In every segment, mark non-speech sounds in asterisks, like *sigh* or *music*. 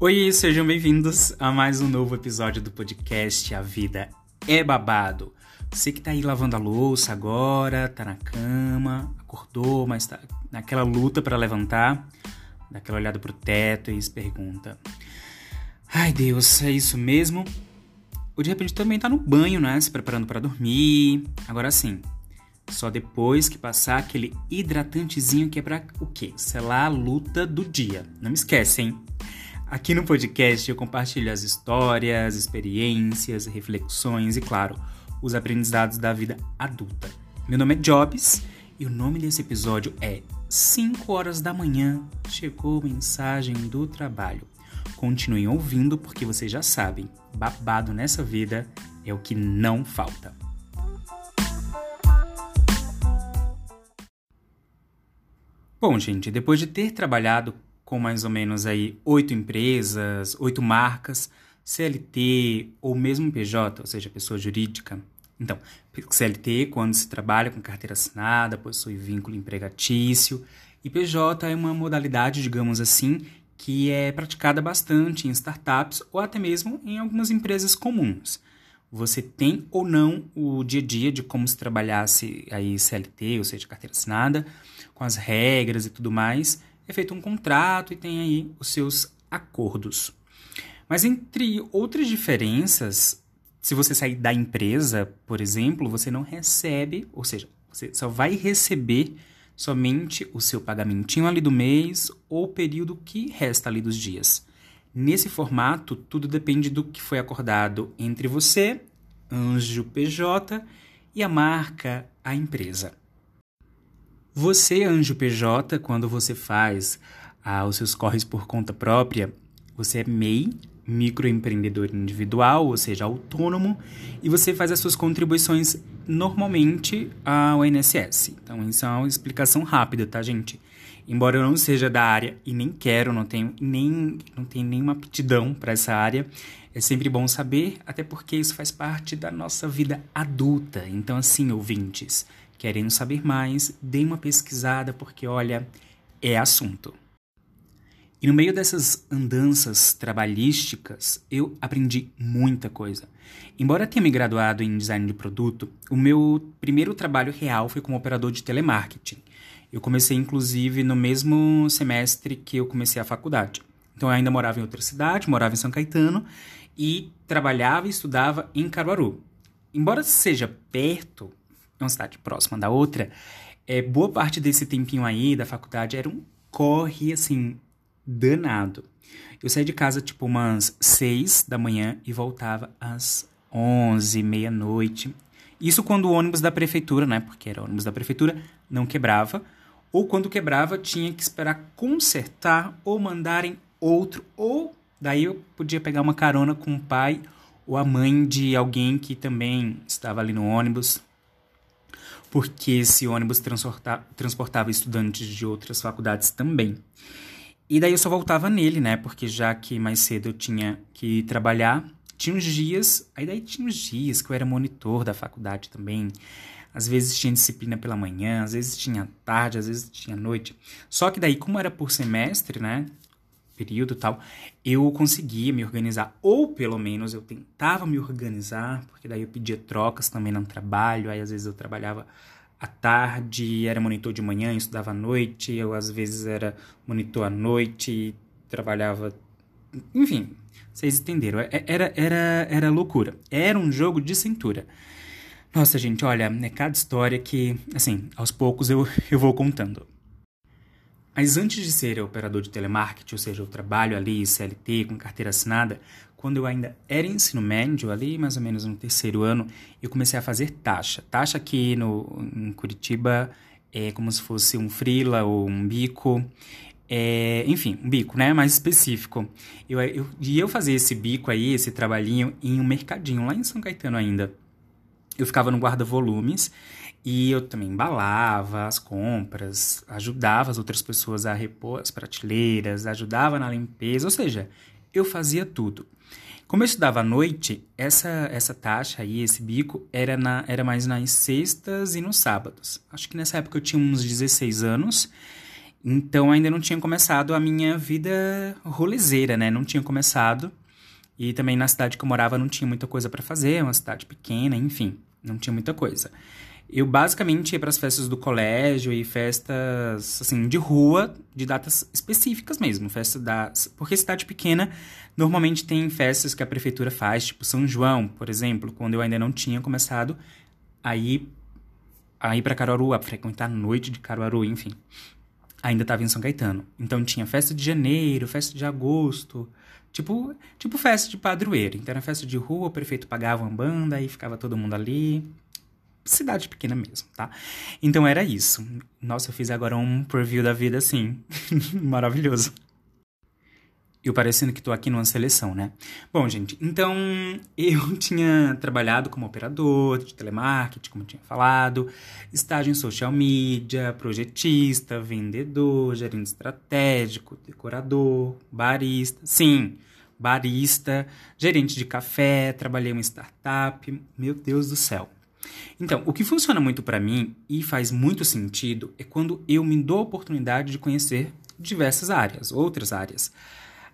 Oi, sejam bem-vindos a mais um novo episódio do podcast A Vida é Babado. Você que tá aí lavando a louça agora, tá na cama, acordou, mas tá naquela luta para levantar, dá aquela olhada pro teto e se pergunta: Ai Deus, é isso mesmo? Ou de repente também tá no banho, né? Se preparando para dormir. Agora sim, só depois que passar aquele hidratantezinho que é pra o quê? Selar a luta do dia. Não me esquece, hein? Aqui no podcast eu compartilho as histórias, experiências, reflexões e, claro, os aprendizados da vida adulta. Meu nome é Jobs e o nome desse episódio é 5 horas da manhã chegou mensagem do trabalho. Continuem ouvindo porque vocês já sabem, babado nessa vida é o que não falta. Bom, gente, depois de ter trabalhado com mais ou menos aí oito empresas, oito marcas, CLT ou mesmo PJ, ou seja, pessoa jurídica. Então, CLT, quando se trabalha com carteira assinada, possui vínculo empregatício, e PJ é uma modalidade, digamos assim, que é praticada bastante em startups ou até mesmo em algumas empresas comuns. Você tem ou não o dia a dia de como se trabalhasse aí CLT, ou seja, carteira assinada, com as regras e tudo mais, é feito um contrato e tem aí os seus acordos. Mas entre outras diferenças, se você sair da empresa, por exemplo, você não recebe, ou seja, você só vai receber somente o seu pagamentinho ali do mês ou o período que resta ali dos dias. Nesse formato, tudo depende do que foi acordado entre você, Anjo PJ, e a marca, a empresa. Você, Anjo PJ, quando você faz ah, os seus corres por conta própria, você é MEI, microempreendedor individual, ou seja, autônomo, e você faz as suas contribuições normalmente ao INSS. Então, isso é uma explicação rápida, tá, gente? Embora eu não seja da área e nem quero, não tenho nem não tenho nenhuma aptidão para essa área, é sempre bom saber, até porque isso faz parte da nossa vida adulta. Então, assim, ouvintes, Querendo saber mais, dê uma pesquisada porque, olha, é assunto. E no meio dessas andanças trabalhísticas, eu aprendi muita coisa. Embora tenha me graduado em design de produto, o meu primeiro trabalho real foi como operador de telemarketing. Eu comecei, inclusive, no mesmo semestre que eu comecei a faculdade. Então, eu ainda morava em outra cidade, morava em São Caetano e trabalhava e estudava em Caruaru. Embora seja perto, uma cidade próxima da outra, é, boa parte desse tempinho aí da faculdade era um corre, assim, danado. Eu saía de casa, tipo, umas seis da manhã e voltava às onze, meia-noite. Isso quando o ônibus da prefeitura, né, porque era ônibus da prefeitura, não quebrava. Ou quando quebrava, tinha que esperar consertar ou mandarem outro. Ou daí eu podia pegar uma carona com o pai ou a mãe de alguém que também estava ali no ônibus porque esse ônibus transporta, transportava estudantes de outras faculdades também. E daí eu só voltava nele, né? Porque já que mais cedo eu tinha que trabalhar, tinha uns dias, aí daí tinha uns dias que eu era monitor da faculdade também. Às vezes tinha disciplina pela manhã, às vezes tinha tarde, às vezes tinha noite. Só que daí, como era por semestre, né? Período tal, eu conseguia me organizar, ou pelo menos eu tentava me organizar, porque daí eu pedia trocas também no trabalho, aí às vezes eu trabalhava à tarde, era monitor de manhã, estudava à noite, eu às vezes era monitor à noite trabalhava. Enfim, vocês entenderam. É, era, era, era loucura. Era um jogo de cintura. Nossa, gente, olha, é cada história que, assim, aos poucos eu, eu vou contando. Mas antes de ser operador de telemarketing, ou seja, eu trabalho ali CLT com carteira assinada, quando eu ainda era ensino médio, ali mais ou menos no terceiro ano, eu comecei a fazer taxa. Taxa aqui no, em Curitiba é como se fosse um frila ou um bico. É, enfim, um bico, né? Mais específico. Eu, eu, e eu fazia esse bico aí, esse trabalhinho, em um mercadinho lá em São Caetano ainda. Eu ficava no guarda-volumes e eu também embalava as compras, ajudava as outras pessoas a repor as prateleiras, ajudava na limpeza, ou seja, eu fazia tudo. Como eu estudava à noite, essa, essa taxa aí, esse bico, era, na, era mais nas sextas e nos sábados. Acho que nessa época eu tinha uns 16 anos. Então ainda não tinha começado a minha vida rolezeira, né? Não tinha começado. E também na cidade que eu morava não tinha muita coisa para fazer, uma cidade pequena, enfim, não tinha muita coisa. Eu basicamente ia para as festas do colégio e festas assim de rua, de datas específicas mesmo, festa da, porque cidade pequena normalmente tem festas que a prefeitura faz, tipo São João, por exemplo, quando eu ainda não tinha começado a ir para Caruaru, a frequentar a noite de Caruaru, enfim. Ainda estava em São Caetano. Então tinha festa de janeiro, festa de agosto, tipo, tipo festa de padroeiro. Então era festa de rua, o prefeito pagava uma banda e ficava todo mundo ali cidade pequena mesmo, tá? Então era isso. Nossa, eu fiz agora um preview da vida assim. *laughs* Maravilhoso. Eu parecendo que tô aqui numa seleção, né? Bom, gente, então *laughs* eu tinha trabalhado como operador de telemarketing, como eu tinha falado, estágio em social media, projetista, vendedor, gerente estratégico, decorador, barista. Sim, barista, gerente de café, trabalhei em uma startup. Meu Deus do céu. Então, o que funciona muito para mim e faz muito sentido é quando eu me dou a oportunidade de conhecer diversas áreas, outras áreas.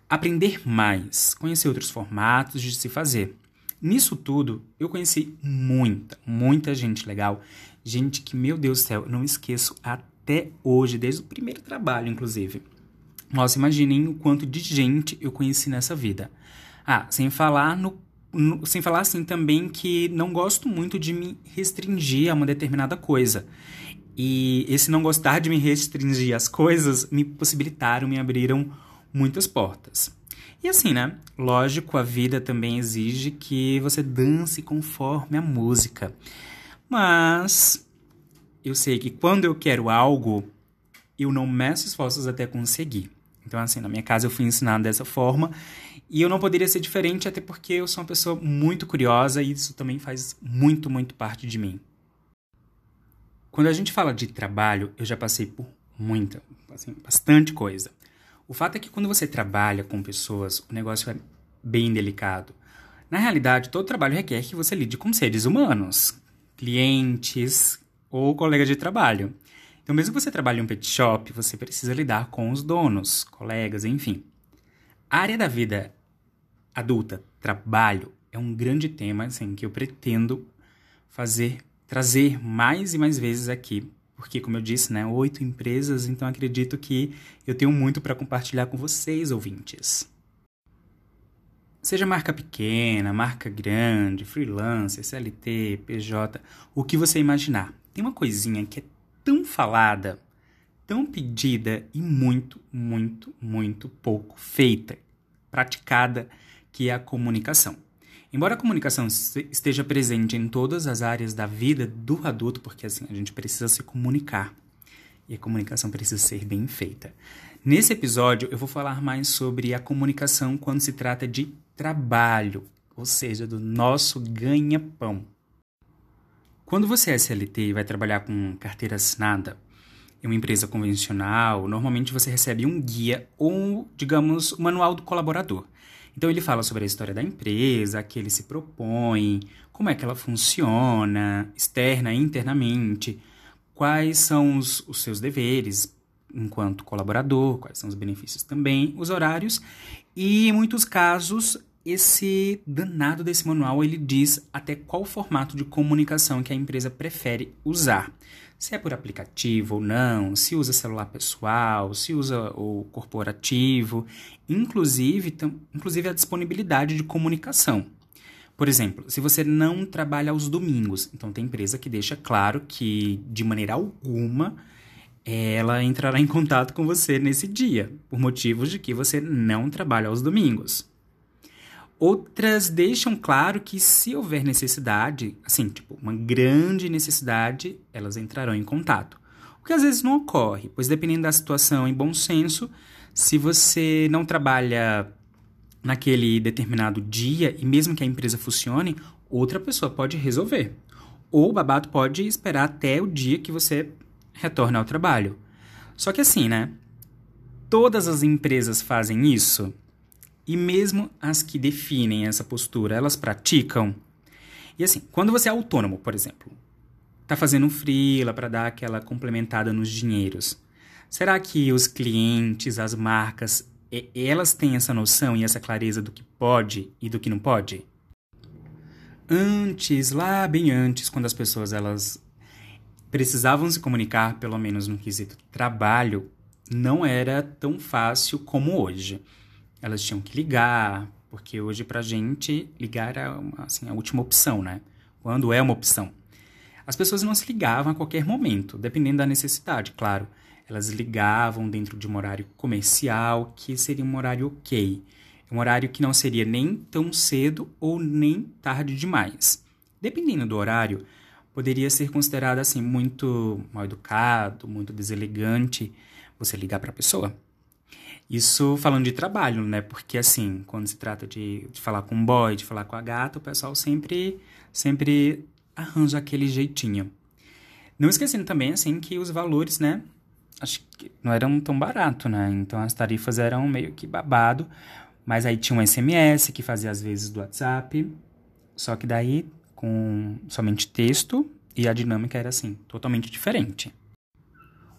Aprender mais, conhecer outros formatos de se fazer. Nisso tudo, eu conheci muita, muita gente legal. Gente que, meu Deus do céu, eu não esqueço até hoje, desde o primeiro trabalho, inclusive. Nossa, imaginem o quanto de gente eu conheci nessa vida. Ah, sem falar no sem falar assim também que não gosto muito de me restringir a uma determinada coisa. E esse não gostar de me restringir às coisas me possibilitaram, me abriram muitas portas. E assim, né? Lógico, a vida também exige que você dance conforme a música. Mas eu sei que quando eu quero algo, eu não meço esforços até conseguir. Então, assim, na minha casa eu fui ensinado dessa forma e eu não poderia ser diferente, até porque eu sou uma pessoa muito curiosa e isso também faz muito, muito parte de mim. Quando a gente fala de trabalho, eu já passei por muita, assim, bastante coisa. O fato é que quando você trabalha com pessoas, o negócio é bem delicado. Na realidade, todo trabalho requer que você lide com seres humanos, clientes ou colegas de trabalho. Então, mesmo que você trabalhe em um pet shop, você precisa lidar com os donos, colegas, enfim. A área da vida adulta, trabalho, é um grande tema assim, que eu pretendo fazer, trazer mais e mais vezes aqui. Porque, como eu disse, né, oito empresas, então acredito que eu tenho muito para compartilhar com vocês, ouvintes. Seja marca pequena, marca grande, freelancer, CLT, PJ, o que você imaginar. Tem uma coisinha que é tão falada, tão pedida e muito, muito, muito pouco feita, praticada, que é a comunicação. Embora a comunicação esteja presente em todas as áreas da vida do adulto, porque assim, a gente precisa se comunicar e a comunicação precisa ser bem feita. Nesse episódio, eu vou falar mais sobre a comunicação quando se trata de trabalho, ou seja, do nosso ganha-pão. Quando você é SLT e vai trabalhar com carteira assinada, em uma empresa convencional, normalmente você recebe um guia ou, digamos, o um manual do colaborador. Então ele fala sobre a história da empresa, a que ele se propõe, como é que ela funciona, externa e internamente, quais são os, os seus deveres enquanto colaborador, quais são os benefícios também, os horários e em muitos casos esse danado desse manual ele diz até qual formato de comunicação que a empresa prefere usar se é por aplicativo ou não, se usa celular pessoal, se usa o corporativo, inclusive, inclusive a disponibilidade de comunicação. Por exemplo, se você não trabalha aos domingos, então tem empresa que deixa claro que de maneira alguma ela entrará em contato com você nesse dia, por motivos de que você não trabalha aos domingos. Outras deixam claro que se houver necessidade, assim, tipo, uma grande necessidade, elas entrarão em contato. O que às vezes não ocorre, pois dependendo da situação, em bom senso, se você não trabalha naquele determinado dia e mesmo que a empresa funcione, outra pessoa pode resolver. Ou o babado pode esperar até o dia que você retorna ao trabalho. Só que assim, né? Todas as empresas fazem isso? E mesmo as que definem essa postura, elas praticam. E assim, quando você é autônomo, por exemplo, tá fazendo um freela para dar aquela complementada nos dinheiros. Será que os clientes, as marcas, elas têm essa noção e essa clareza do que pode e do que não pode? Antes, lá bem antes, quando as pessoas elas precisavam se comunicar, pelo menos no quesito trabalho, não era tão fácil como hoje. Elas tinham que ligar, porque hoje pra gente ligar é assim, a última opção, né? Quando é uma opção. As pessoas não se ligavam a qualquer momento, dependendo da necessidade, claro. Elas ligavam dentro de um horário comercial, que seria um horário ok. Um horário que não seria nem tão cedo ou nem tarde demais. Dependendo do horário, poderia ser considerado assim muito mal educado, muito deselegante você ligar para a pessoa. Isso falando de trabalho, né? Porque assim, quando se trata de, de falar com um boy, de falar com a gata, o pessoal sempre sempre arranja aquele jeitinho. Não esquecendo também assim que os valores, né, acho que não eram tão barato, né? Então as tarifas eram meio que babado, mas aí tinha um SMS que fazia às vezes do WhatsApp, só que daí com somente texto e a dinâmica era assim, totalmente diferente.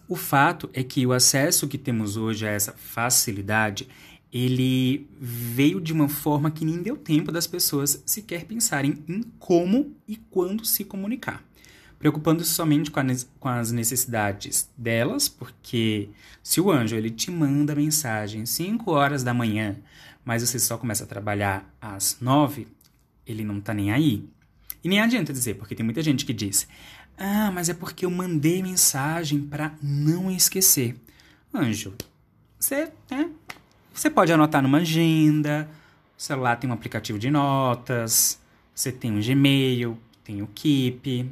O fato é que o acesso que temos hoje a essa facilidade, ele veio de uma forma que nem deu tempo das pessoas sequer pensarem em como e quando se comunicar. Preocupando-se somente com, com, as necessidades delas, porque se o anjo ele te manda mensagem 5 horas da manhã, mas você só começa a trabalhar às 9, ele não tá nem aí. E nem adianta dizer, porque tem muita gente que diz: ah, mas é porque eu mandei mensagem para não esquecer. Anjo, você, né? Você pode anotar numa agenda. O celular tem um aplicativo de notas. Você tem um Gmail, tem o Keep,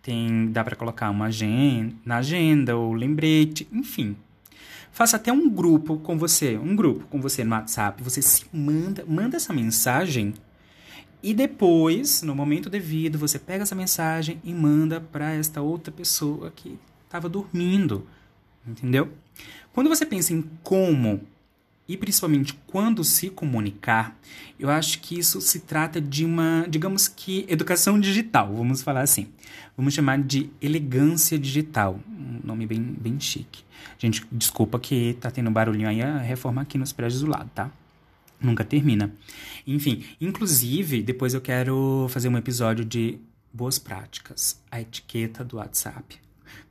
tem dá para colocar uma agenda, na agenda ou lembrete, enfim. Faça até um grupo com você, um grupo com você no WhatsApp. Você se manda, manda essa mensagem e depois, no momento devido, você pega essa mensagem e manda para esta outra pessoa que estava dormindo. Entendeu? Quando você pensa em como e principalmente quando se comunicar, eu acho que isso se trata de uma, digamos que, educação digital, vamos falar assim. Vamos chamar de elegância digital, um nome bem, bem chique. Gente, desculpa que tá tendo barulhinho aí, a reforma aqui nos prédios do lado, tá? Nunca termina. Enfim, inclusive, depois eu quero fazer um episódio de boas práticas, a etiqueta do WhatsApp.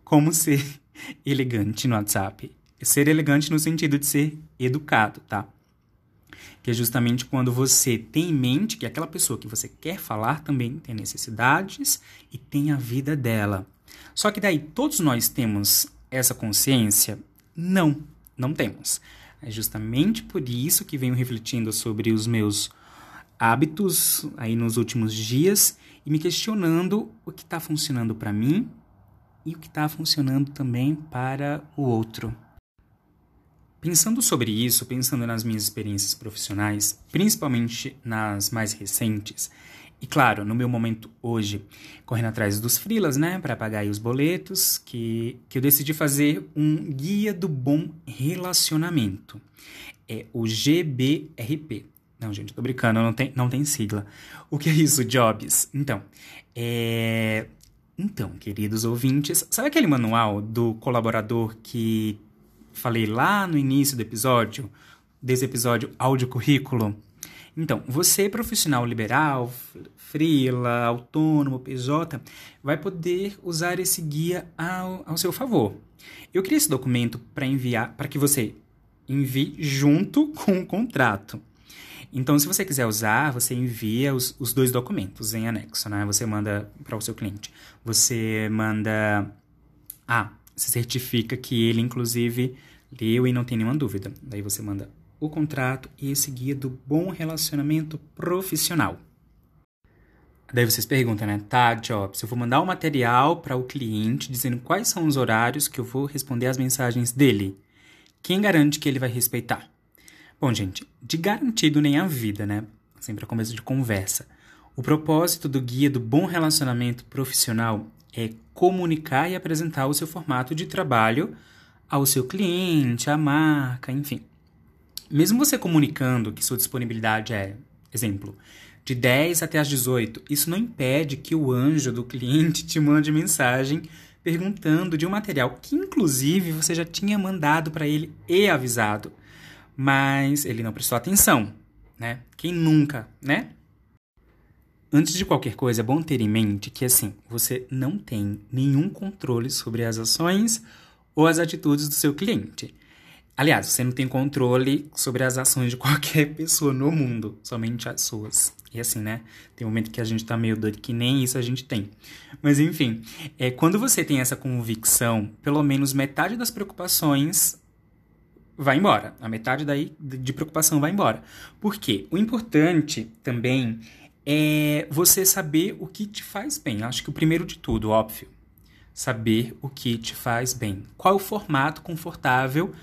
Como ser *laughs* elegante no WhatsApp. Ser elegante no sentido de ser educado, tá? Que é justamente quando você tem em mente que aquela pessoa que você quer falar também tem necessidades e tem a vida dela. Só que daí todos nós temos essa consciência? Não, não temos. É justamente por isso que venho refletindo sobre os meus hábitos aí nos últimos dias e me questionando o que está funcionando para mim e o que está funcionando também para o outro. Pensando sobre isso, pensando nas minhas experiências profissionais, principalmente nas mais recentes, e claro, no meu momento hoje, correndo atrás dos frilas, né, para pagar os boletos, que, que eu decidi fazer um guia do bom relacionamento. É o GBRP. Não, gente, tô brincando, não tem, não tem sigla. O que é isso, Jobs? Então, é... Então, queridos ouvintes, sabe aquele manual do colaborador que falei lá no início do episódio, desse episódio áudio currículo? Então, você profissional liberal, freela, autônomo, PJ, vai poder usar esse guia ao, ao seu favor. Eu criei esse documento para enviar, para que você envie junto *laughs* com o contrato. Então, se você quiser usar, você envia os, os dois documentos em anexo, né? Você manda para o seu cliente. Você manda. Ah, se certifica que ele, inclusive, leu e não tem nenhuma dúvida. Daí você manda o contrato e esse guia do bom relacionamento profissional. Daí vocês perguntam, né? Tá, Jobs, eu vou mandar o material para o cliente dizendo quais são os horários que eu vou responder as mensagens dele. Quem garante que ele vai respeitar? Bom, gente, de garantido nem a vida, né? Sempre a começo de conversa. O propósito do guia do bom relacionamento profissional é comunicar e apresentar o seu formato de trabalho ao seu cliente, à marca, enfim. Mesmo você comunicando que sua disponibilidade é, exemplo, de 10 até as 18, isso não impede que o anjo do cliente te mande mensagem perguntando de um material que, inclusive, você já tinha mandado para ele e avisado, mas ele não prestou atenção, né? Quem nunca, né? Antes de qualquer coisa, é bom ter em mente que, assim, você não tem nenhum controle sobre as ações ou as atitudes do seu cliente. Aliás, você não tem controle sobre as ações de *laughs* qualquer pessoa no mundo, somente as suas. E assim, né? Tem um momento que a gente tá meio doido que nem isso a gente tem. Mas enfim, é, quando você tem essa convicção, pelo menos metade das preocupações vai embora. A metade daí de preocupação vai embora. Por quê? O importante também é você saber o que te faz bem. Acho que o primeiro de tudo, óbvio, saber o que te faz bem. Qual é o formato confortável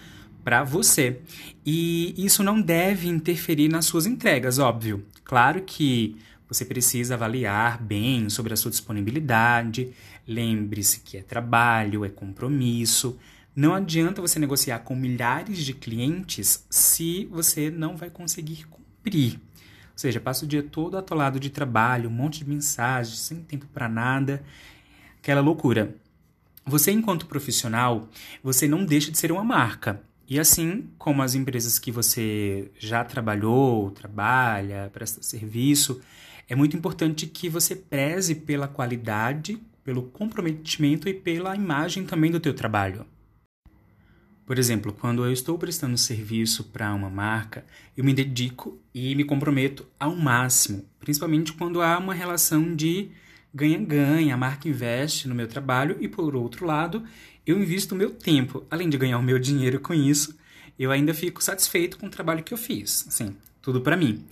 para você. E isso não deve interferir nas suas entregas, óbvio. Claro que você precisa avaliar bem sobre a sua disponibilidade. Lembre-se que é trabalho, é compromisso. Não adianta você negociar com milhares de clientes se você não vai conseguir cumprir. Ou seja, passa o dia todo atolado de trabalho, um monte de mensagens, sem tempo para nada, aquela loucura. Você, enquanto profissional, você não deixa de ser uma marca. E assim como as empresas que você já trabalhou, trabalha, presta serviço, é muito importante que você preze pela qualidade, pelo comprometimento e pela imagem também do teu trabalho. Por exemplo, quando eu estou prestando serviço para uma marca, eu me dedico e me comprometo ao máximo, principalmente quando há uma relação de ganha-ganha, a marca investe no meu trabalho e, por outro lado, eu invisto o meu tempo. Além de ganhar o meu dinheiro com isso, eu ainda fico satisfeito com o trabalho que eu fiz. Assim, tudo para mim.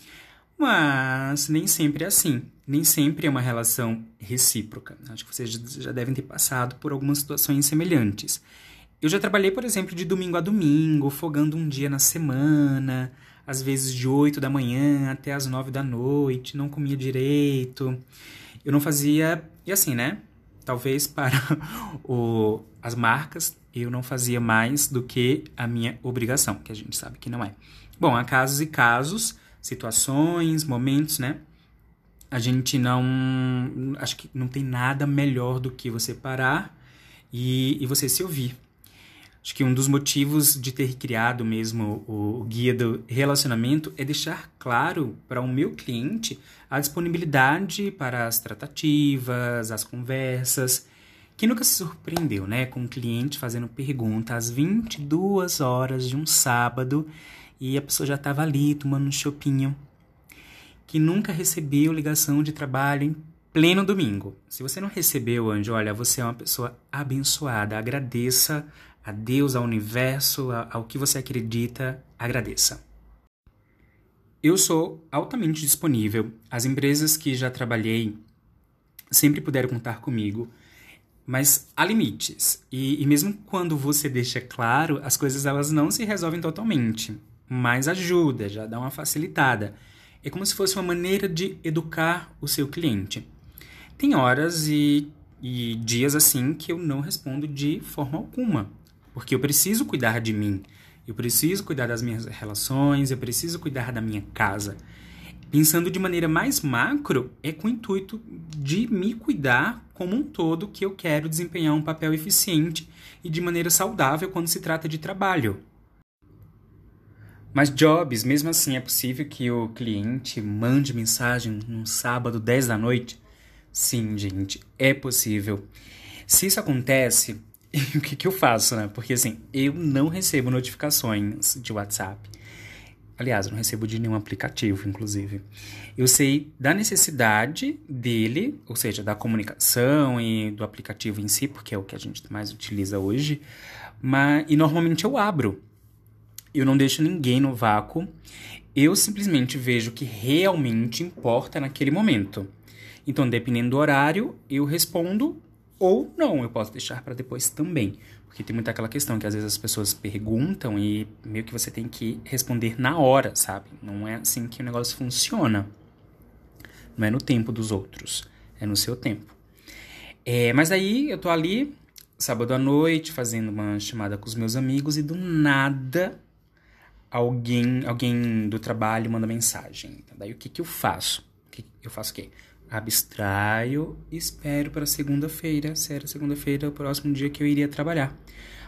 Mas nem sempre é assim. Nem sempre é uma relação recíproca. Acho que vocês já devem ter passado por algumas situações semelhantes. Eu já trabalhei, por exemplo, de domingo a domingo, folgando um dia na semana, às vezes de 8 da manhã até as 9 da noite, não comia direito. Eu não fazia. E assim, né? Talvez para *laughs* o, as marcas eu não fazia mais do que a minha obrigação, que a gente sabe que não é. Bom, há casos e casos, situações, momentos, né? A gente não. Acho que não tem nada melhor do que você parar e, e você se ouvir. Acho que um dos motivos de ter criado mesmo o, guia do relacionamento é deixar claro para o meu cliente a disponibilidade para as tratativas, as conversas. Quem nunca se surpreendeu, né, com um cliente fazendo pergunta às 22 horas de um sábado e a pessoa já estava ali tomando um chopinho? Que nunca recebeu ligação de trabalho em pleno domingo. Se você não recebeu, Anjo, olha, você é uma pessoa abençoada. Agradeça a Deus, ao universo, ao que você acredita, agradeça. Eu sou altamente disponível. As empresas que já trabalhei sempre puderam contar comigo, mas há limites. E, e mesmo quando você deixa claro, as coisas elas não se resolvem totalmente, mas ajuda, já dá uma facilitada. É como se fosse uma maneira de educar o seu cliente. Tem horas e, e dias assim que eu não respondo de forma alguma. Porque eu preciso cuidar de mim, eu preciso cuidar das minhas relações, eu preciso cuidar da minha casa. Pensando de maneira mais macro, é com o intuito de me cuidar como um todo que eu quero desempenhar um papel eficiente e de maneira saudável quando se trata de trabalho. Mas jobs, mesmo assim, é possível que o cliente mande mensagem num sábado 10 da noite? Sim, gente, é possível. Se isso acontece, *laughs* E o que, que eu faço, né? Porque assim, eu não recebo notificações de WhatsApp. Aliás, eu não recebo de nenhum aplicativo, inclusive. Eu sei da necessidade dele, ou seja, da comunicação e do aplicativo em si, porque é o que a gente mais utiliza hoje. Mas, e normalmente eu abro. Eu não deixo ninguém no vácuo. Eu simplesmente vejo o que realmente importa naquele momento. Então, dependendo do horário, eu respondo ou não, eu posso deixar para depois também. Porque tem muita aquela questão que às vezes as pessoas perguntam e meio que você tem que responder na hora, sabe? Não é assim que o negócio funciona. Não é no tempo dos outros, é no seu tempo. É, mas aí eu tô ali, sábado à noite, fazendo uma chamada com os meus amigos e do nada alguém alguém do trabalho manda mensagem. Então, daí o que, que eu faço? Eu faço o quê? Abstraio e espero para segunda-feira, sério, segunda-feira, o próximo dia que eu iria trabalhar.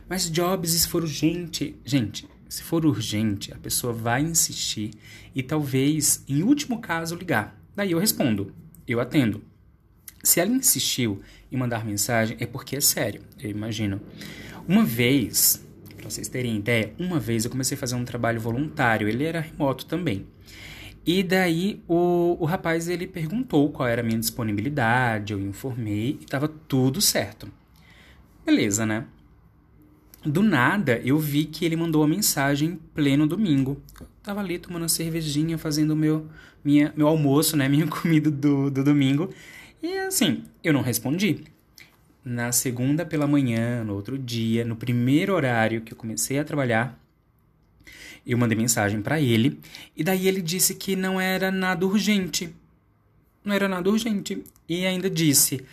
Mas jobs, se for urgente, gente, se for urgente, a pessoa vai insistir e talvez, em último caso, ligar. Daí eu respondo, eu atendo. Se ela insistiu em mandar mensagem, é porque é sério, eu imagino. Uma vez, para vocês terem ideia, uma vez eu comecei a fazer um trabalho voluntário, ele era remoto também. E daí o, o rapaz ele perguntou qual era a minha disponibilidade, eu informei e estava tudo certo. Beleza, né? Do nada eu vi que ele mandou a mensagem pleno domingo. Eu tava ali tomando uma cervejinha, fazendo meu, minha, meu almoço, né? *laughs* Minha comida do, do domingo. E assim, eu não respondi. Na segunda pela manhã, no outro dia, no primeiro horário que eu comecei a trabalhar, eu mandei mensagem para ele e daí ele disse que não era nada urgente. Não era nada urgente. E ainda disse,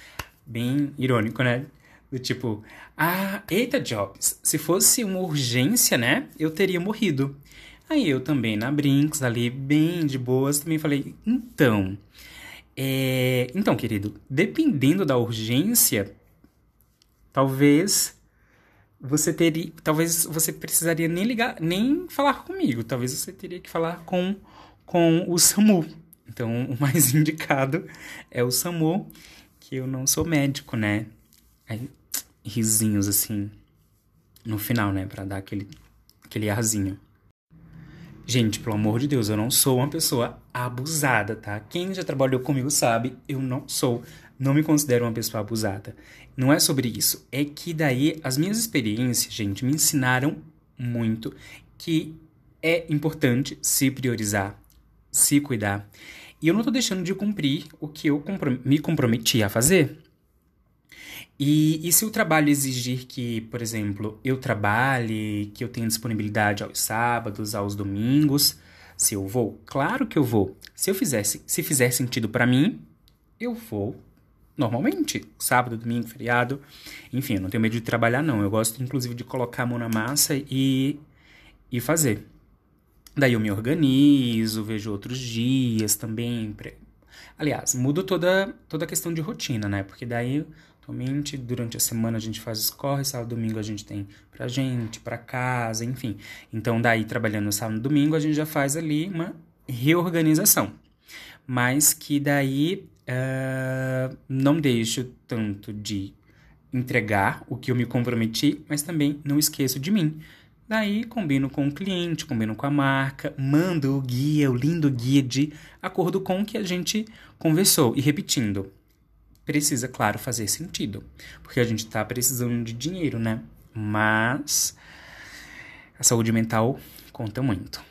bem irônico, né? Do tipo, ah, eita Jobs, se fosse uma urgência, né? Eu teria morrido. Aí eu também, na Brinks, ali, bem de boas, também falei, então. É... Então, querido, dependendo da urgência, talvez você teria, talvez você precisaria nem ligar, nem falar comigo, talvez você teria que falar com com o SAMU. Então, o mais *laughs* indicado é o SAMU, que eu não sou médico, né? Aí, risinhos assim no final, né, para dar aquele aquele arzinho. Gente, pelo amor de Deus, eu não sou uma pessoa abusada, tá? Quem já trabalhou comigo sabe, eu não sou não me considero uma pessoa abusada. Não é sobre isso. É que daí as minhas experiências, gente, me ensinaram muito que é importante se priorizar, se cuidar. E eu não tô deixando de cumprir o que eu me comprometi a fazer. E, e se o trabalho exigir que, por exemplo, eu trabalhe, que eu tenha disponibilidade aos sábados, aos domingos, se eu vou, claro que eu vou. Se eu fizesse, se fizer sentido para mim, eu vou normalmente, sábado, domingo, feriado. Enfim, eu não tenho medo de trabalhar, não. Eu gosto, inclusive, de colocar a mão na massa e, e fazer. Daí eu me organizo, vejo outros dias também. Aliás, mudo toda, toda a questão de rotina, né? Porque daí, atualmente, durante a semana a gente faz os corres, sábado domingo a gente tem pra gente, pra casa, enfim. Então, daí, trabalhando sábado domingo, a gente já faz ali uma reorganização. Mas que daí uh, não deixo tanto de entregar o que eu me comprometi, mas também não esqueço de mim. Daí combino com o cliente, combino com a marca, mando o guia, o lindo guia de acordo com o que a gente conversou. E repetindo, precisa, claro, fazer sentido, porque a gente está precisando de dinheiro, né? Mas a saúde mental conta muito.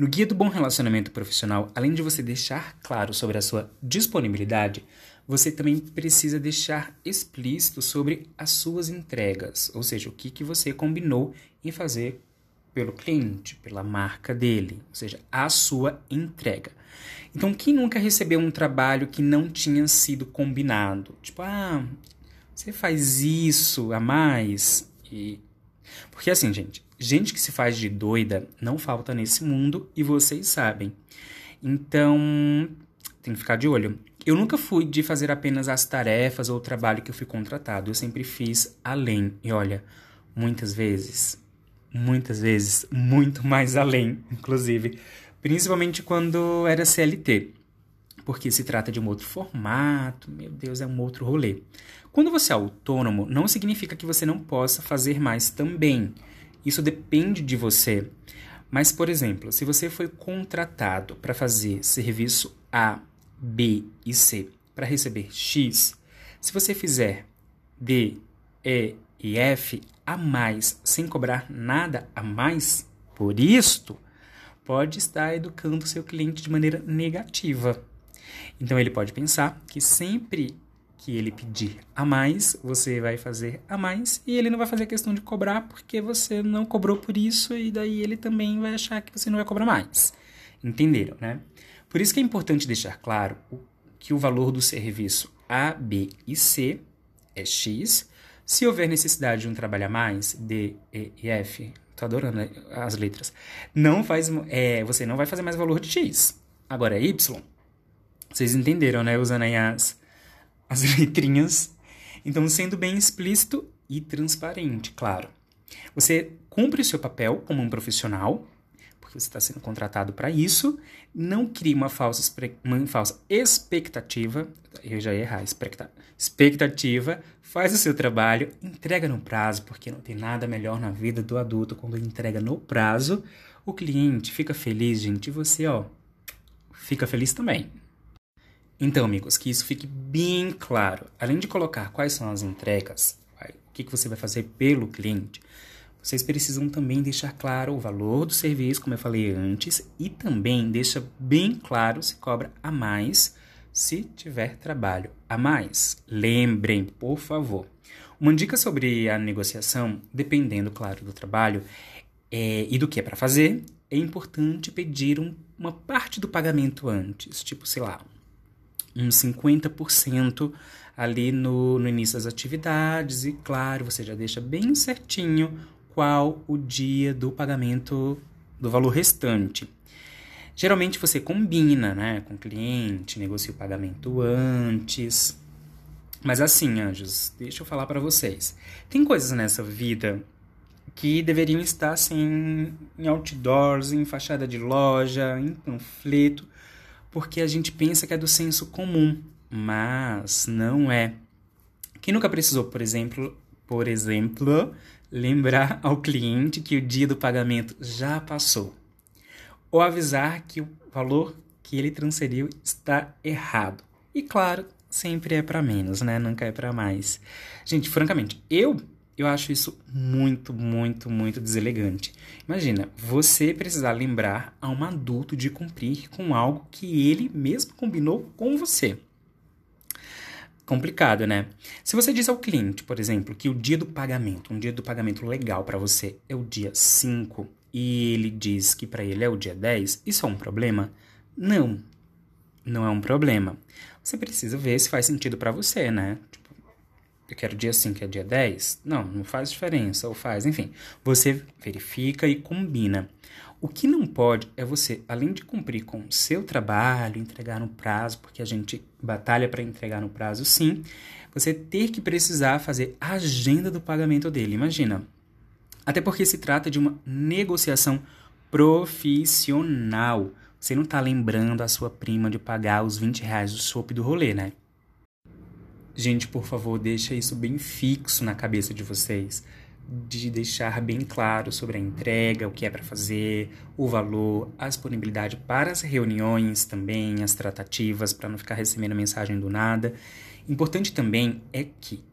No Guia do Bom Relacionamento Profissional, além de você deixar claro sobre a sua disponibilidade, você também precisa deixar explícito sobre as suas entregas, ou seja, o que, que você combinou em fazer pelo cliente, pela marca dele, ou seja, a sua entrega. Então, quem nunca recebeu um trabalho que não tinha sido combinado? Tipo, ah, você faz isso a mais? E... Porque assim, gente, Gente que se faz de doida não falta nesse mundo e vocês sabem. Então, tem que ficar de olho. Eu nunca fui de fazer apenas as tarefas ou o trabalho que eu fui contratado. Eu sempre fiz além. E olha, muitas vezes, muitas vezes, muito mais além, inclusive. Principalmente quando era CLT. Porque se trata de um outro formato, meu Deus, é um outro rolê. Quando você é autônomo, não significa que você não possa fazer mais também. Isso depende de você. Mas, por exemplo, se você foi contratado para fazer serviço A, B e C para receber X, se você fizer D, E e F a mais sem cobrar nada a mais por isto, pode estar educando seu cliente de maneira negativa. Então ele pode pensar que sempre que ele pedir a mais, você vai fazer a mais e ele não vai fazer questão de cobrar porque você não cobrou por isso e daí ele também vai achar que você não vai cobrar mais. Entenderam, né? Por isso que é importante deixar claro que o valor do serviço A, B e C é X. Se houver necessidade de um trabalho a mais, D, E e F, tô adorando as letras, não faz, é, você não vai fazer mais valor de X. Agora, Y, Vocês entenderam, né? Usando aí as, as *laughs* letrinhas. Então, sendo bem explícito e transparente, claro. Você cumpre o seu papel como um profissional, porque você está sendo contratado para isso. Não crie uma falsa, uma falsa expectativa. Eu já ia errar, expectativa. Faz o seu trabalho, entrega no prazo, porque não tem nada melhor na vida do adulto quando entrega no prazo. O cliente fica feliz, gente, e você, ó, fica feliz também. Então, amigos, que isso fique bem claro. Além de colocar quais são as entregas, o que, que você vai fazer pelo cliente, vocês precisam também deixar claro o valor do serviço, como eu falei antes, e também deixa bem claro se cobra a mais se tiver trabalho a mais. Lembrem, por favor. Uma dica sobre a negociação, dependendo, claro, do trabalho é, e do que é para fazer, é importante pedir um, uma parte do pagamento antes, tipo, sei lá, uns 50% ali no, no início das atividades e, claro, você já deixa bem certinho qual o dia do pagamento do valor restante. Geralmente você combina né, com o cliente, negocia o pagamento antes. Mas assim, anjos, deixa eu falar para vocês. Tem coisas nessa vida que deveriam estar assim, em outdoors, em fachada de loja, em panfleto, porque a gente pensa que é do senso comum, mas não é. Quem nunca precisou, por exemplo, por exemplo, lembrar *laughs* ao cliente que o dia do pagamento já passou, ou avisar que o valor que ele transferiu está errado. E claro, sempre é para menos, né? Nunca é para mais. Gente, francamente, eu eu acho isso muito, muito, muito deselegante. Imagina, você precisar lembrar a um adulto de cumprir com algo que ele mesmo combinou com você. Complicado, né? Se você diz ao cliente, por exemplo, que o dia do pagamento, um dia do pagamento legal para você é o dia 5 e ele diz que para ele é o dia 10, isso é um problema? Não. Não é um problema. Você precisa ver se faz sentido para você, né? Eu quero dia 5, é dia 10? Não, não faz diferença, ou faz, enfim. Você verifica e combina. O que não pode é você, além de cumprir com o seu trabalho, entregar no prazo, porque a gente batalha para entregar no prazo, sim, você ter que precisar fazer a agenda do pagamento dele. Imagina. Até porque se trata de uma negociação profissional. Você não está lembrando a sua prima de pagar os 20 reais do sopa do rolê, né? Gente, por favor, deixa isso bem fixo na cabeça de vocês. De deixar bem claro sobre a entrega, o que é para fazer, o valor, a disponibilidade para as reuniões também, as tratativas, para não ficar recebendo mensagem do nada. Importante também é que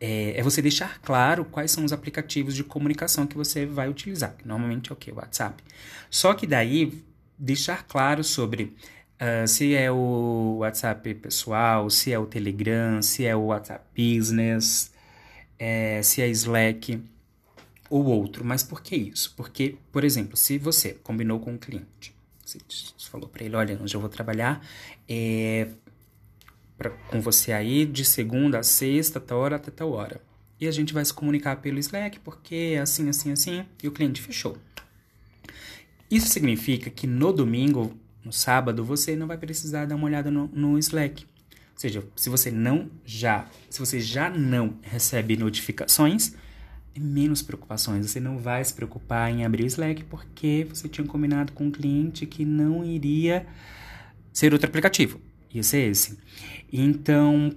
é, é, você deixar claro quais são os aplicativos de comunicação que você vai utilizar. Normalmente é o que? WhatsApp. Só que daí deixar claro sobre Uh, se é o WhatsApp pessoal, se é o Telegram, se é o WhatsApp Business, é, se é Slack ou outro. Mas por que isso? Porque, por exemplo, se você combinou com um cliente, você falou para ele, olha, hoje eu vou trabalhar é, pra, com você aí de segunda a sexta, tal hora até tal hora. E a gente vai se comunicar pelo Slack, porque é assim, assim, assim, e o cliente fechou. Isso significa que no domingo no sábado, você não vai precisar dar uma olhada no, no Slack. Ou seja, se você não já, se você já não recebe notificações, é menos preocupações. Você não vai se preocupar em abrir o Slack porque você tinha combinado com um cliente que não iria ser outro aplicativo. Ia ser esse. Então,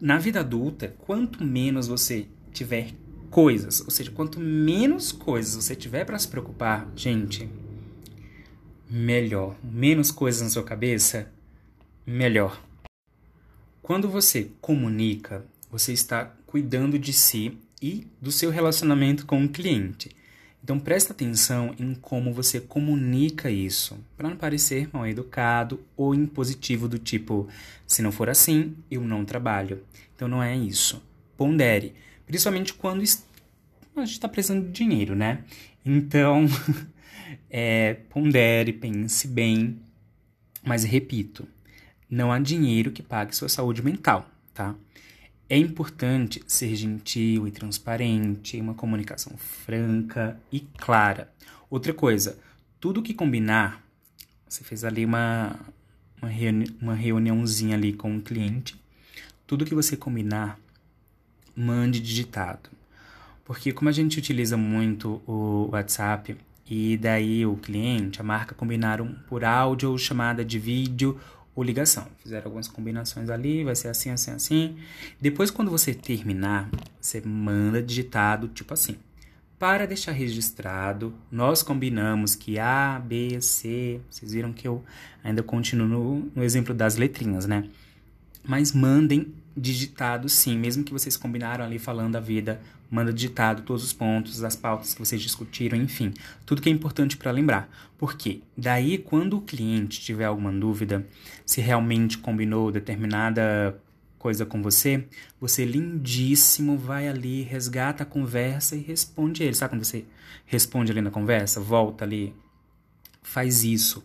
na vida adulta, quanto menos você tiver coisas, ou seja, quanto menos coisas você tiver para se preocupar, gente, melhor. Menos coisas na sua cabeça, melhor. Quando você comunica, você está cuidando de si e do seu relacionamento com o cliente. Então presta atenção em como você comunica isso, para não parecer mal educado ou impositivo do tipo, se não for assim, eu não trabalho. Então não é isso. Pondere, principalmente quando a gente está precisando de dinheiro, né? Então *laughs* é, pondere, pense bem, mas repito, não há dinheiro que pague sua saúde mental, tá? É importante ser gentil e transparente, uma comunicação franca e clara. Outra coisa, tudo que combinar, você fez ali uma, uma, reuni uma reuniãozinha ali com o cliente, tudo que você combinar, mande digitado. Porque como a gente utiliza muito o WhatsApp e daí o cliente, a marca combinaram por áudio ou chamada de vídeo ou ligação. Fizeram algumas combinações ali, vai ser assim, assim, assim. Depois, quando você terminar, você manda digitado, tipo assim. Para deixar registrado, nós combinamos que A, B, C. Vocês viram que eu ainda continuo no, no exemplo das letrinhas, né? Mas mandem digitado sim, mesmo que vocês combinaram ali falando a vida, manda digitado todos os pontos, as pautas que vocês discutiram, enfim, tudo que é importante para lembrar. Porque daí quando o cliente tiver alguma dúvida se realmente combinou determinada coisa com você, você lindíssimo vai ali, resgata a conversa e responde ele. Sabe quando você responde ali na conversa, volta ali, faz isso.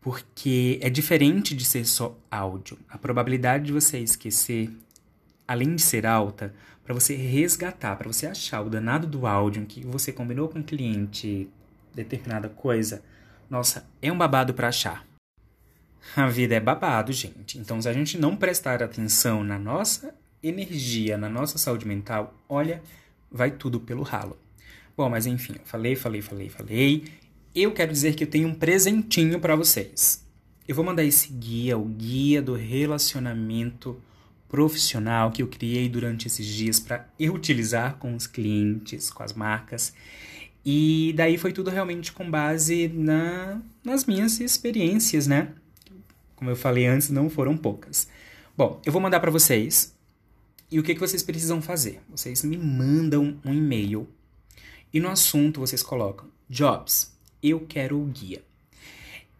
Porque é diferente de ser só áudio. A probabilidade de você esquecer, além de ser alta, para você resgatar, para você achar o danado do áudio que você combinou com o cliente determinada coisa, nossa, é um babado para achar. A vida é babado, gente. Então, se a gente não prestar atenção na nossa energia, na nossa saúde mental, olha, vai tudo pelo ralo. Bom, mas enfim, falei, falei, falei, falei. Eu quero dizer que eu tenho um presentinho para vocês. Eu vou mandar esse guia, o guia do relacionamento profissional que eu criei durante esses dias para eu utilizar com os clientes, com as marcas. E daí foi tudo realmente com base na, nas minhas experiências, né? Como eu falei antes, não foram poucas. Bom, eu vou mandar para vocês. E o que, que vocês precisam fazer? Vocês me mandam um e-mail e no assunto vocês colocam Jobs, eu quero o guia.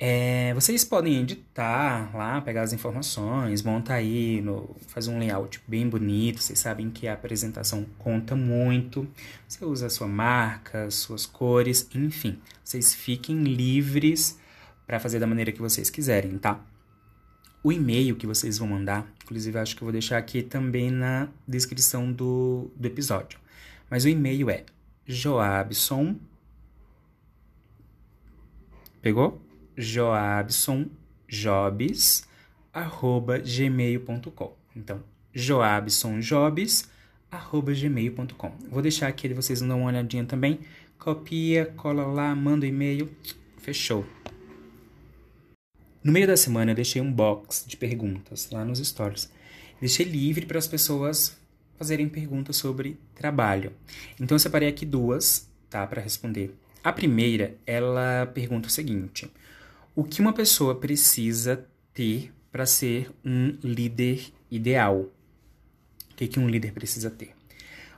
É, vocês podem editar lá, pegar as informações, montar aí, no, fazer um layout bem bonito. Vocês sabem que a apresentação conta muito. Você usa a sua marca, suas cores, enfim. Vocês fiquem livres para fazer da maneira que vocês quiserem, tá? O e-mail que vocês vão mandar, inclusive acho que eu vou deixar aqui também na descrição do, do episódio. Mas o e-mail é joabson. Pegou? joabsonjobs@gmail.com. Então, joabsonjobs@gmail.com. Vou deixar aqui, vocês dão uma olhadinha também. Copia, cola lá, manda um e-mail. Fechou. No meio da semana eu deixei um box de perguntas lá nos stories. Deixei livre para as pessoas fazerem perguntas sobre trabalho. Então eu separei aqui duas, tá, para responder. A primeira, ela pergunta o seguinte: O que uma pessoa precisa ter para ser um líder ideal? O que, que um líder precisa ter?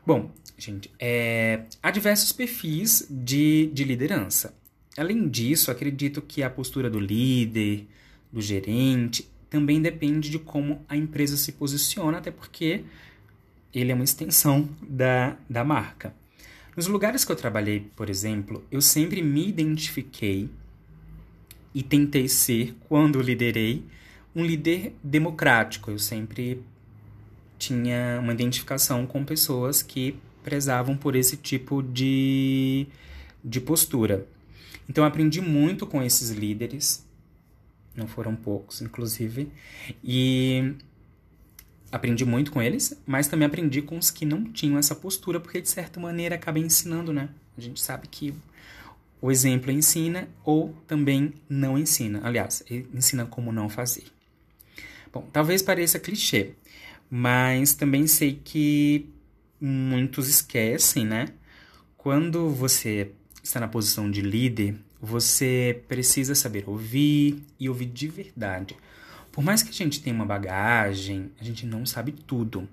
Bom, gente, é, há diversos perfis de, de liderança. Além disso, acredito que a postura do líder, do gerente, também depende de como a empresa se posiciona, até porque ele é uma extensão da, da marca. Nos lugares que eu trabalhei, por exemplo, eu sempre me identifiquei e tentei ser, quando liderei, um líder democrático. Eu sempre tinha uma identificação com pessoas que prezavam por esse tipo de, de postura. Então, aprendi muito com esses líderes não foram poucos, inclusive. E aprendi muito com eles, mas também aprendi com os que não tinham essa postura, porque de certa maneira acaba ensinando, né? A gente sabe que o exemplo ensina ou também não ensina. Aliás, ensina como não fazer. Bom, talvez pareça clichê, mas também sei que muitos esquecem, né? Quando você está na posição de líder, você precisa saber ouvir e ouvir de verdade. Por mais que a gente tenha uma bagagem, a gente não sabe tudo.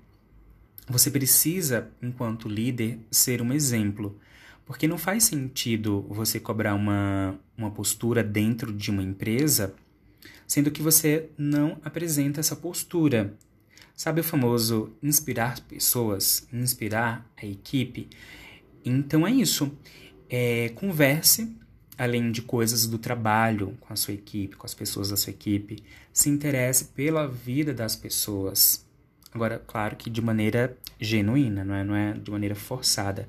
Você precisa, enquanto líder, ser um exemplo. Porque não faz sentido você cobrar uma, uma postura dentro de uma empresa, sendo que você não apresenta essa postura. Sabe o famoso inspirar pessoas, inspirar a equipe? Então é isso. É, converse além de coisas do trabalho com a sua equipe, com as pessoas da sua equipe, se interesse pela vida das pessoas. Agora, claro que de maneira genuína, não é, não é de maneira forçada.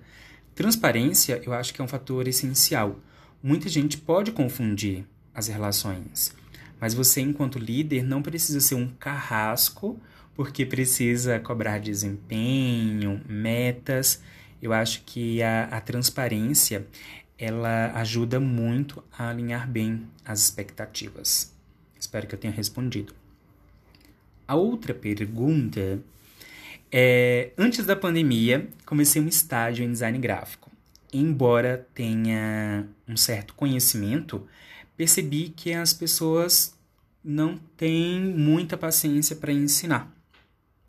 Transparência, eu acho que é um fator essencial. Muita gente pode confundir as relações. Mas você, enquanto líder, não precisa ser um carrasco, porque precisa cobrar desempenho, metas. Eu acho que a, a transparência ela ajuda muito a alinhar bem as expectativas. Espero que eu tenha respondido. A outra pergunta é: antes da pandemia, comecei um estágio em design gráfico. Embora tenha um certo conhecimento, percebi que as pessoas não têm muita paciência para ensinar.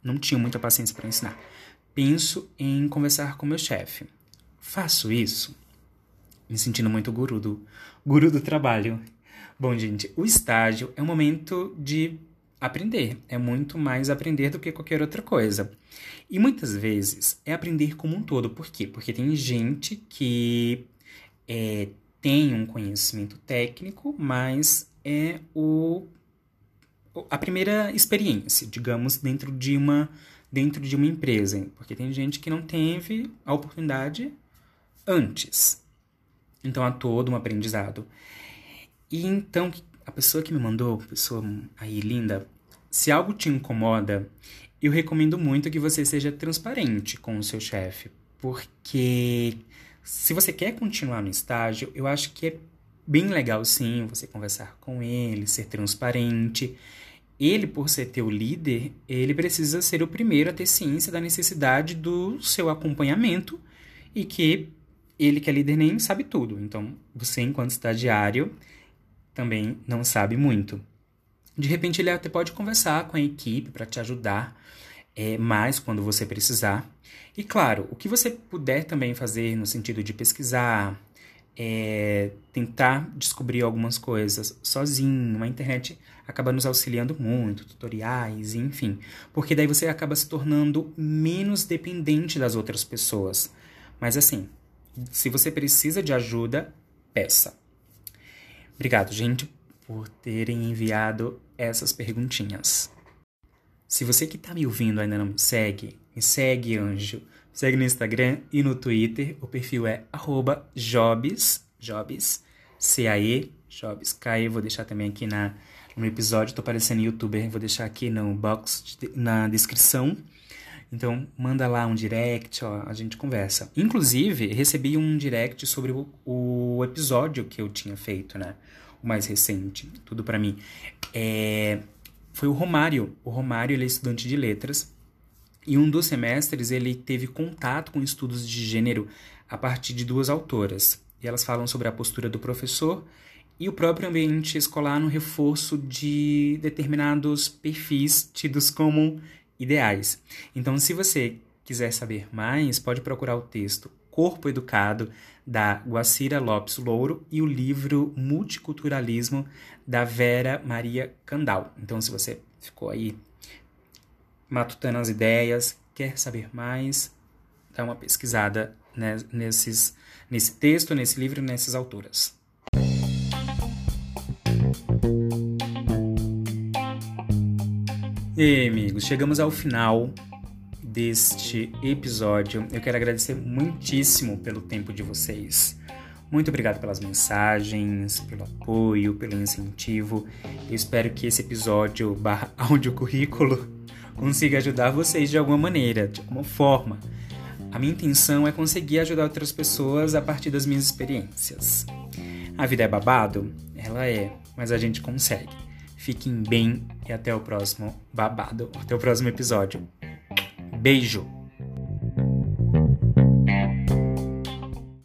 Não tinham muita paciência para ensinar. Penso em conversar com meu chefe. Faço isso? Me sentindo muito guru do, guru do trabalho. Bom, gente, o estágio é um momento de aprender. É muito mais aprender do que qualquer outra coisa. E muitas vezes é aprender como um todo. Por quê? Porque tem gente que é, tem um conhecimento técnico, mas é o, a primeira experiência, digamos, dentro de uma dentro de uma empresa, porque tem gente que não teve a oportunidade antes. Então há todo um aprendizado. E então a pessoa que me mandou, pessoa aí linda, se algo te incomoda, eu recomendo muito que você seja transparente com o seu chefe, porque se você quer continuar no estágio, eu acho que é bem legal sim você conversar com ele, ser transparente. Ele, por ser teu líder, ele precisa ser o primeiro a ter ciência da necessidade do seu acompanhamento e que ele que é líder nem sabe tudo. Então, você enquanto estagiário também não sabe muito. De repente, ele até pode conversar com a equipe para te ajudar é, mais quando você precisar. E claro, o que você puder também fazer no sentido de pesquisar, é, tentar descobrir algumas coisas sozinho. A internet acaba nos auxiliando muito, tutoriais, enfim. Porque daí você acaba se tornando menos dependente das outras pessoas. Mas assim, se você precisa de ajuda, peça. Obrigado, gente, por terem enviado essas perguntinhas. Se você que está me ouvindo ainda não me segue, me segue, anjo. Segue no Instagram e no Twitter. O perfil é jobs, jobs, C-A-E, jobs, K-E. Vou deixar também aqui na, no episódio. Tô aparecendo no YouTube, vou deixar aqui no box, na descrição. Então, manda lá um direct, ó, a gente conversa. Inclusive, recebi um direct sobre o, o episódio que eu tinha feito, né? O mais recente, tudo para mim. É, foi o Romário. O Romário, ele é estudante de letras. E um dos semestres, ele teve contato com estudos de gênero a partir de duas autoras. E elas falam sobre a postura do professor e o próprio ambiente escolar no reforço de determinados perfis tidos como ideais. Então, se você quiser saber mais, pode procurar o texto Corpo Educado, da Guacira Lopes Louro, e o livro Multiculturalismo, da Vera Maria Candal. Então, se você ficou aí matutando as ideias, quer saber mais, dá uma pesquisada né, nesses, nesse texto, nesse livro, nessas autoras. E amigos, chegamos ao final deste episódio. Eu quero agradecer muitíssimo pelo tempo de vocês. Muito obrigado pelas mensagens, pelo apoio, pelo incentivo. Eu espero que esse episódio barra *laughs* áudio currículo consiga ajudar vocês de alguma maneira, de alguma forma. A minha intenção é conseguir ajudar outras pessoas a partir das minhas experiências. A vida é babado? Ela é, mas a gente consegue. Fiquem bem e até o próximo babado, até o próximo episódio. Beijo!